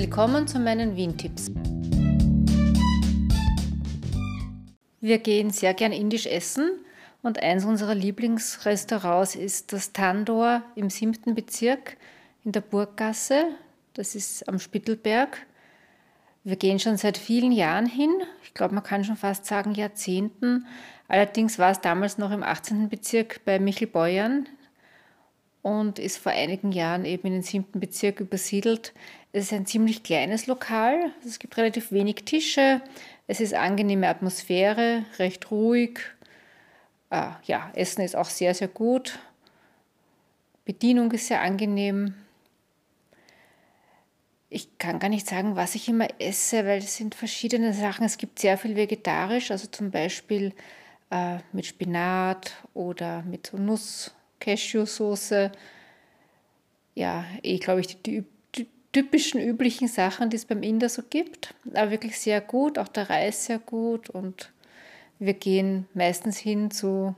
Willkommen zu meinen Wien-Tipps. Wir gehen sehr gern indisch essen und eins unserer Lieblingsrestaurants ist das Tandor im siebten Bezirk in der Burggasse. Das ist am Spittelberg. Wir gehen schon seit vielen Jahren hin. Ich glaube, man kann schon fast sagen Jahrzehnten. Allerdings war es damals noch im 18. Bezirk bei Michel Beuern und ist vor einigen Jahren eben in den 7. Bezirk übersiedelt. Es ist ein ziemlich kleines Lokal. Es gibt relativ wenig Tische. Es ist angenehme Atmosphäre, recht ruhig. Äh, ja, Essen ist auch sehr, sehr gut. Bedienung ist sehr angenehm. Ich kann gar nicht sagen, was ich immer esse, weil es sind verschiedene Sachen. Es gibt sehr viel vegetarisch, also zum Beispiel äh, mit Spinat oder mit Nuss, Cashew-Soße. Ja, eh, glaube ich, die, die, typischen üblichen Sachen, die es beim Inder so gibt. Aber wirklich sehr gut, auch der Reis sehr gut und wir gehen meistens hin zu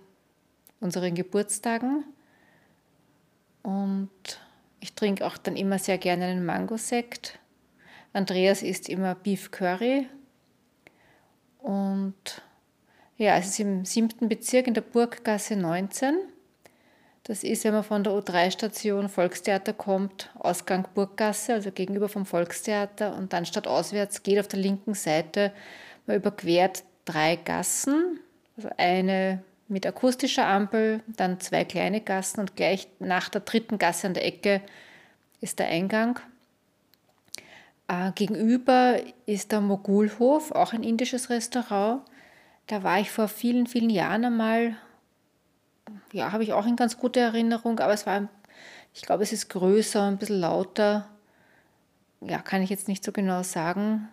unseren Geburtstagen und ich trinke auch dann immer sehr gerne einen Mango-Sekt. Andreas isst immer Beef Curry. Und ja, es ist im siebten Bezirk in der Burggasse 19. Das ist, wenn man von der U3-Station Volkstheater kommt, Ausgang Burggasse, also gegenüber vom Volkstheater und dann statt auswärts geht auf der linken Seite, man überquert drei Gassen, also eine mit akustischer Ampel, dann zwei kleine Gassen und gleich nach der dritten Gasse an der Ecke ist der Eingang. Äh, gegenüber ist der Mogulhof, auch ein indisches Restaurant. Da war ich vor vielen, vielen Jahren einmal. Ja, habe ich auch in ganz gute Erinnerung, aber es war, ich glaube, es ist größer, ein bisschen lauter. Ja, kann ich jetzt nicht so genau sagen.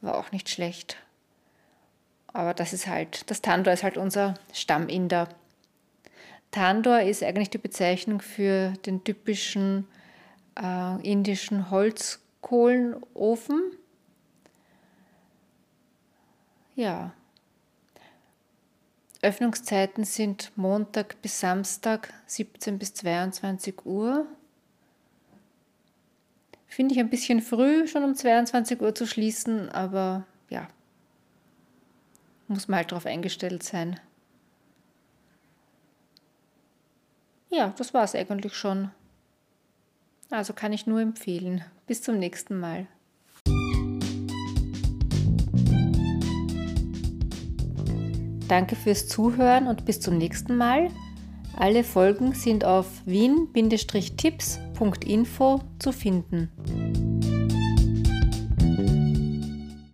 War auch nicht schlecht. Aber das ist halt, das Tandor ist halt unser Stamminder. Tandor ist eigentlich die Bezeichnung für den typischen äh, indischen Holzkohlenofen. Ja. Öffnungszeiten sind Montag bis Samstag 17 bis 22 Uhr. Finde ich ein bisschen früh, schon um 22 Uhr zu schließen, aber ja, muss man halt darauf eingestellt sein. Ja, das war es eigentlich schon. Also kann ich nur empfehlen. Bis zum nächsten Mal. Danke fürs Zuhören und bis zum nächsten Mal. Alle Folgen sind auf wien-tipps.info zu finden.